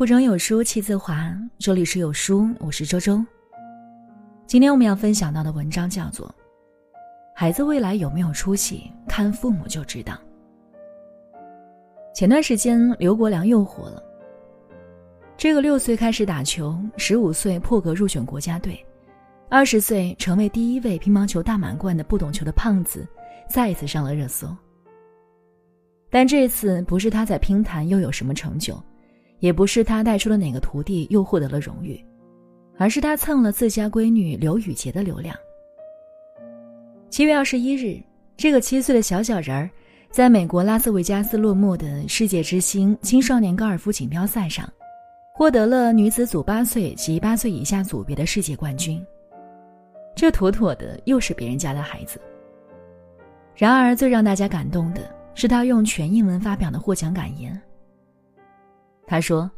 腹中有书气自华，这里是有书，我是周周。今天我们要分享到的文章叫做《孩子未来有没有出息，看父母就知道》。前段时间刘国梁又火了，这个六岁开始打球，十五岁破格入选国家队，二十岁成为第一位乒乓球大满贯的不懂球的胖子，再一次上了热搜。但这次不是他在乒坛又有什么成就，也不是他带出了哪个徒弟又获得了荣誉，而是他蹭了自家闺女刘雨洁的流量。七月二十一日，这个七岁的小小人儿，在美国拉斯维加斯落幕的世界之星青少年高尔夫锦标赛上，获得了女子组八岁及八岁以下组别的世界冠军。这妥妥的又是别人家的孩子。然而，最让大家感动的。是他用全英文发表的获奖感言。他说：“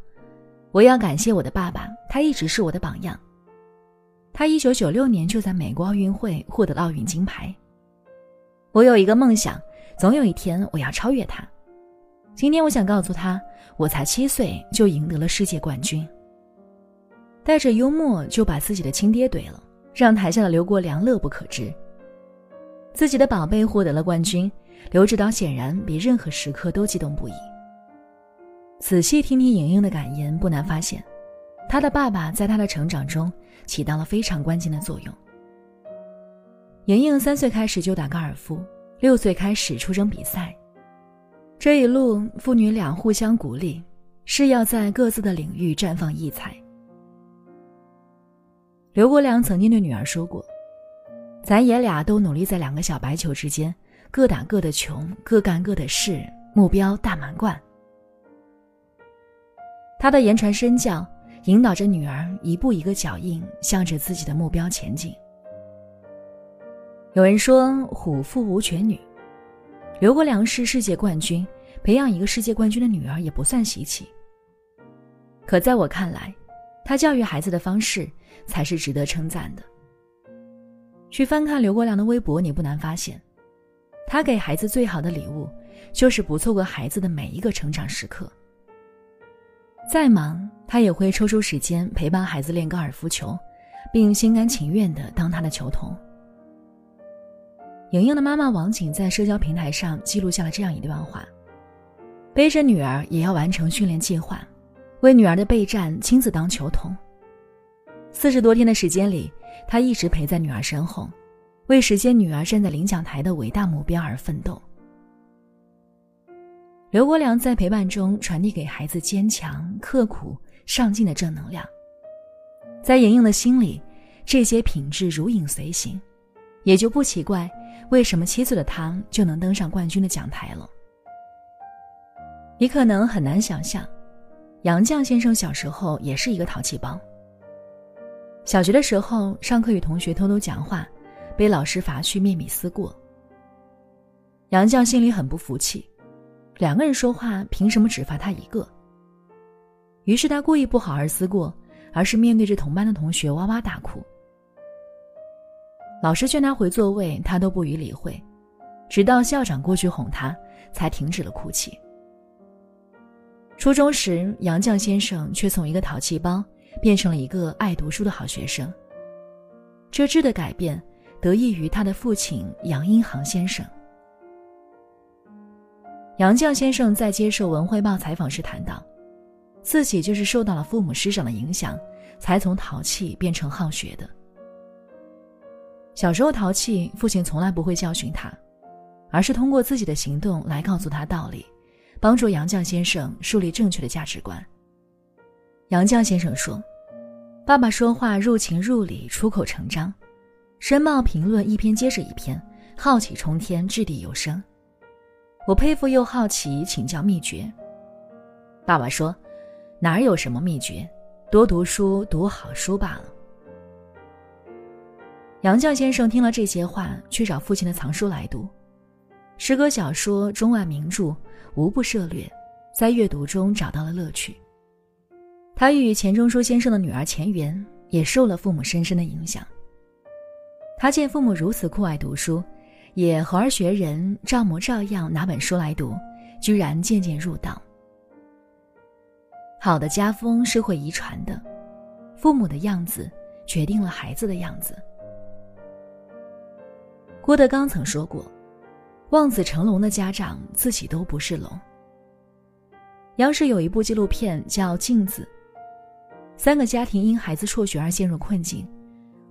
我要感谢我的爸爸，他一直是我的榜样。他一九九六年就在美国奥运会获得奥运金牌。我有一个梦想，总有一天我要超越他。今天我想告诉他，我才七岁就赢得了世界冠军。”带着幽默就把自己的亲爹怼了，让台下的刘国梁乐不可支。自己的宝贝获得了冠军。刘指导显然比任何时刻都激动不已。仔细听听莹莹的感言，不难发现，她的爸爸在她的成长中起到了非常关键的作用。莹莹三岁开始就打高尔夫，六岁开始出征比赛，这一路父女俩互相鼓励，是要在各自的领域绽放异彩。刘国梁曾经对女儿说过：“咱爷俩都努力在两个小白球之间。”各打各的穷，各干各的事，目标大满贯。他的言传身教，引导着女儿一步一个脚印，向着自己的目标前进。有人说“虎父无犬女”，刘国梁是世界冠军，培养一个世界冠军的女儿也不算稀奇。可在我看来，他教育孩子的方式才是值得称赞的。去翻看刘国梁的微博，你不难发现。他给孩子最好的礼物，就是不错过孩子的每一个成长时刻。再忙，他也会抽出时间陪伴孩子练高尔夫球，并心甘情愿的当他的球童。莹莹的妈妈王景在社交平台上记录下了这样一段话：背着女儿也要完成训练计划，为女儿的备战亲自当球童。四十多天的时间里，他一直陪在女儿身后。为实现女儿站在领奖台的伟大目标而奋斗。刘国梁在陪伴中传递给孩子坚强、刻苦、上进的正能量，在莹莹的心里，这些品质如影随形，也就不奇怪为什么七岁的他就能登上冠军的讲台了。你可能很难想象，杨绛先生小时候也是一个淘气包。小学的时候，上课与同学偷偷讲话。被老师罚去面笔思过。杨绛心里很不服气，两个人说话，凭什么只罚他一个？于是他故意不好好思过，而是面对着同班的同学哇哇大哭。老师劝他回座位，他都不予理会，直到校长过去哄他，才停止了哭泣。初中时，杨绛先生却从一个淘气包变成了一个爱读书的好学生。这质的改变。得益于他的父亲杨荫杭先生。杨绛先生在接受《文汇报》采访时谈到，自己就是受到了父母师长的影响，才从淘气变成好学的。小时候淘气，父亲从来不会教训他，而是通过自己的行动来告诉他道理，帮助杨绛先生树立正确的价值观。杨绛先生说：“爸爸说话入情入理，出口成章。”申报评论一篇接着一篇，好奇冲天，掷地有声。我佩服又好奇，请教秘诀。爸爸说：“哪儿有什么秘诀，多读书，读好书罢了。”杨绛先生听了这些话，去找父亲的藏书来读，诗歌、小说、中外名著，无不涉猎，在阅读中找到了乐趣。他与钱钟书先生的女儿钱媛也受了父母深深的影响。他见父母如此酷爱读书，也和而学人，照模照样拿本书来读，居然渐渐入道。好的家风是会遗传的，父母的样子决定了孩子的样子。郭德纲曾说过：“望子成龙的家长自己都不是龙。”央视有一部纪录片叫《镜子》，三个家庭因孩子辍学而陷入困境，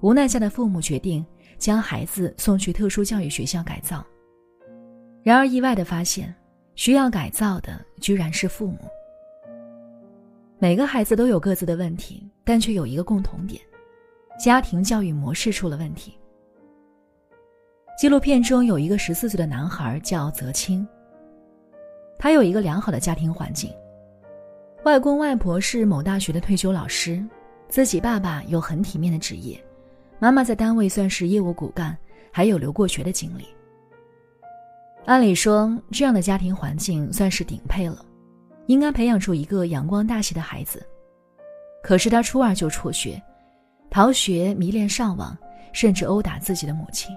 无奈下的父母决定将孩子送去特殊教育学校改造。然而意外的发现，需要改造的居然是父母。每个孩子都有各自的问题，但却有一个共同点：家庭教育模式出了问题。纪录片中有一个十四岁的男孩叫泽清。他有一个良好的家庭环境，外公外婆是某大学的退休老师，自己爸爸有很体面的职业，妈妈在单位算是业务骨干，还有留过学的经历。按理说，这样的家庭环境算是顶配了，应该培养出一个阳光大气的孩子。可是他初二就辍学，逃学、迷恋上网，甚至殴打自己的母亲。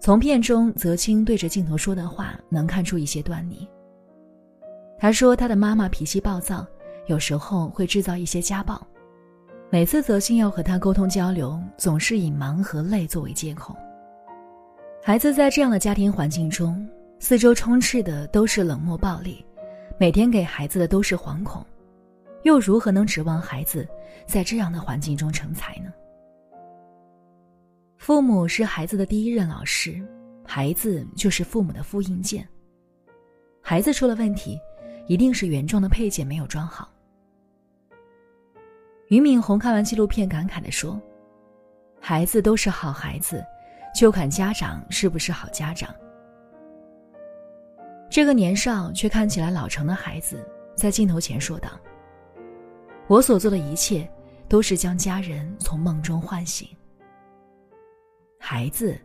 从片中泽清对着镜头说的话，能看出一些端倪。他说他的妈妈脾气暴躁，有时候会制造一些家暴。每次泽清要和他沟通交流，总是以忙和累作为借口。孩子在这样的家庭环境中，四周充斥的都是冷漠暴力，每天给孩子的都是惶恐，又如何能指望孩子在这样的环境中成才呢？父母是孩子的第一任老师，孩子就是父母的复印件。孩子出了问题，一定是原装的配件没有装好。俞敏洪看完纪录片感慨地说：“孩子都是好孩子，就看家长是不是好家长。”这个年少却看起来老成的孩子，在镜头前说道：“我所做的一切，都是将家人从梦中唤醒。”孩子，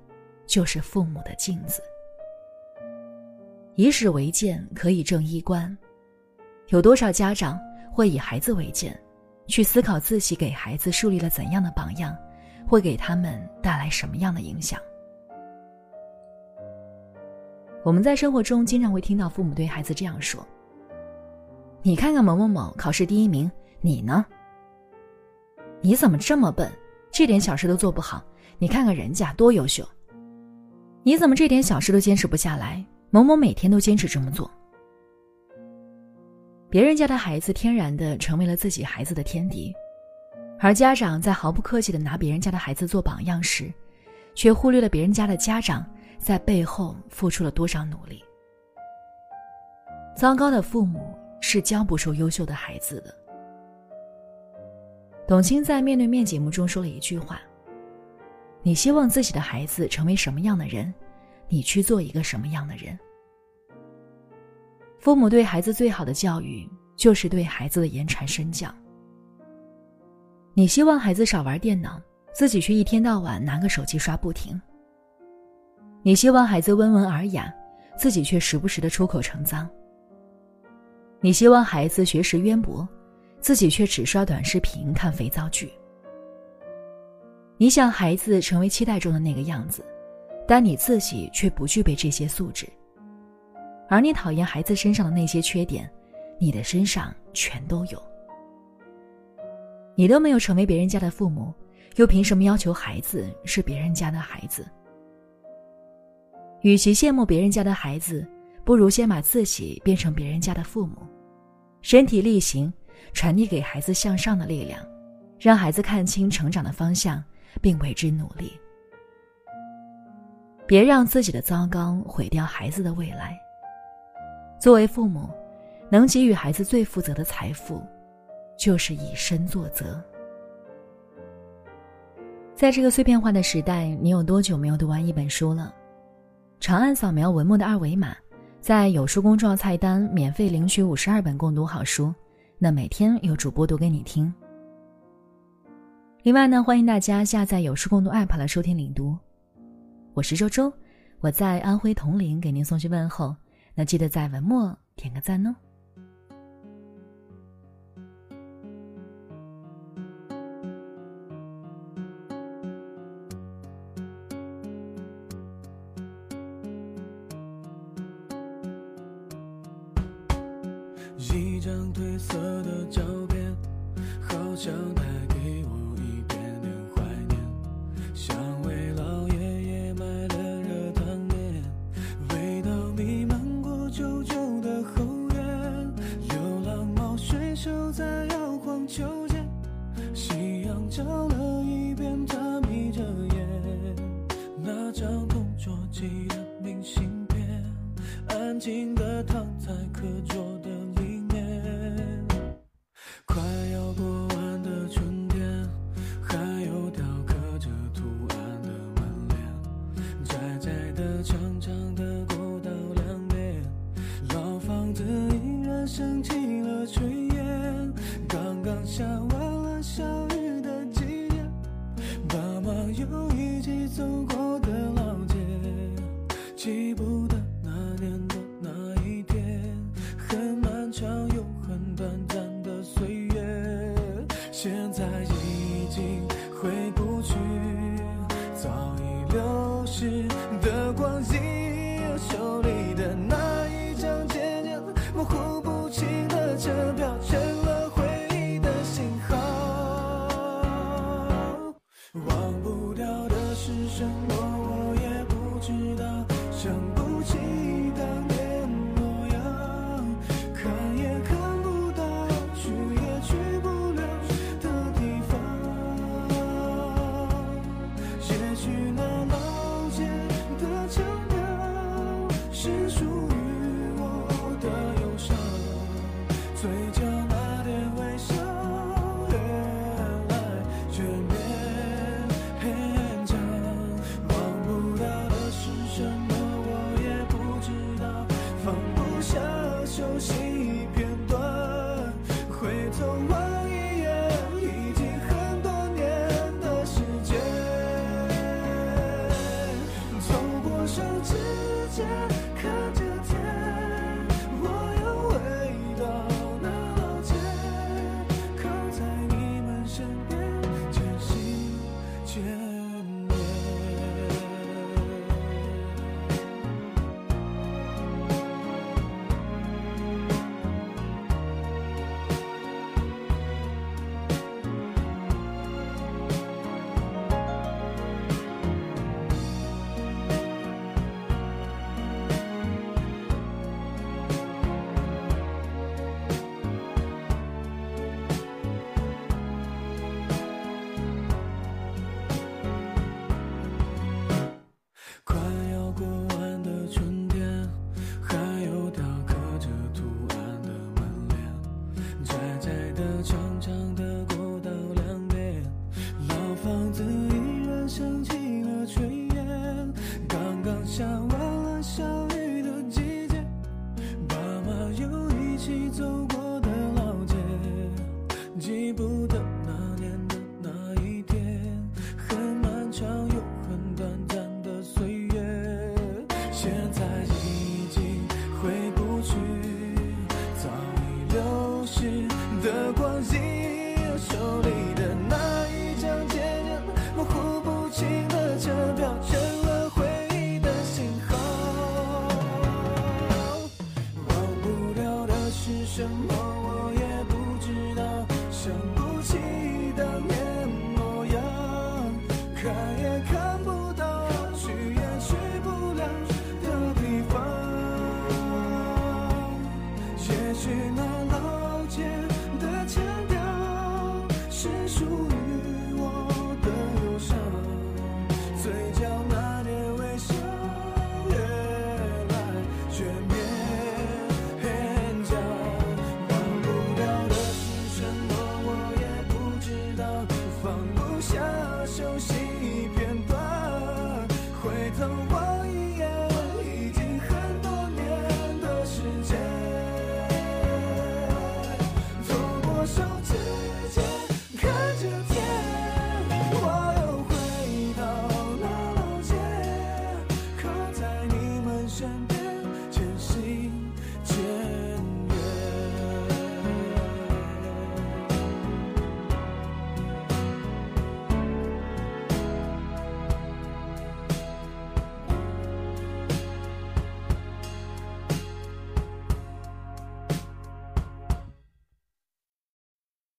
就是父母的镜子。以史为鉴，可以正衣冠。有多少家长会以孩子为鉴，去思考自己给孩子树立了怎样的榜样，会给他们带来什么样的影响？我们在生活中经常会听到父母对孩子这样说：“你看看某某某考试第一名，你呢？你怎么这么笨，这点小事都做不好？”你看看人家多优秀，你怎么这点小事都坚持不下来？某某每天都坚持这么做。别人家的孩子天然的成为了自己孩子的天敌，而家长在毫不客气的拿别人家的孩子做榜样时，却忽略了别人家的家长在背后付出了多少努力。糟糕的父母是教不出优秀的孩子的。董卿在《面对面》节目中说了一句话。你希望自己的孩子成为什么样的人，你去做一个什么样的人。父母对孩子最好的教育，就是对孩子的言传身教。你希望孩子少玩电脑，自己却一天到晚拿个手机刷不停。你希望孩子温文尔雅，自己却时不时的出口成脏。你希望孩子学识渊博，自己却只刷短视频、看肥皂剧。你想孩子成为期待中的那个样子，但你自己却不具备这些素质。而你讨厌孩子身上的那些缺点，你的身上全都有。你都没有成为别人家的父母，又凭什么要求孩子是别人家的孩子？与其羡慕别人家的孩子，不如先把自己变成别人家的父母，身体力行，传递给孩子向上的力量，让孩子看清成长的方向。并为之努力，别让自己的糟糕毁掉孩子的未来。作为父母，能给予孩子最负责的财富，就是以身作则。在这个碎片化的时代，你有多久没有读完一本书了？长按扫描文末的二维码，在有书公众号菜单免费领取五十二本共读好书，那每天有主播读给你听。另外呢，欢迎大家下载有书共读 App 来收听领读。我是周周，我在安徽铜陵给您送去问候。那记得在文末点个赞哦。一张褪色的照片，好像那个。笑了一遍他眯着眼那张同桌寄的明信片安静的躺在课桌的里面。快要过完的春天还有雕刻着图案的门帘窄窄的长长的过道两边老房子依然升起了炊烟刚刚下完了小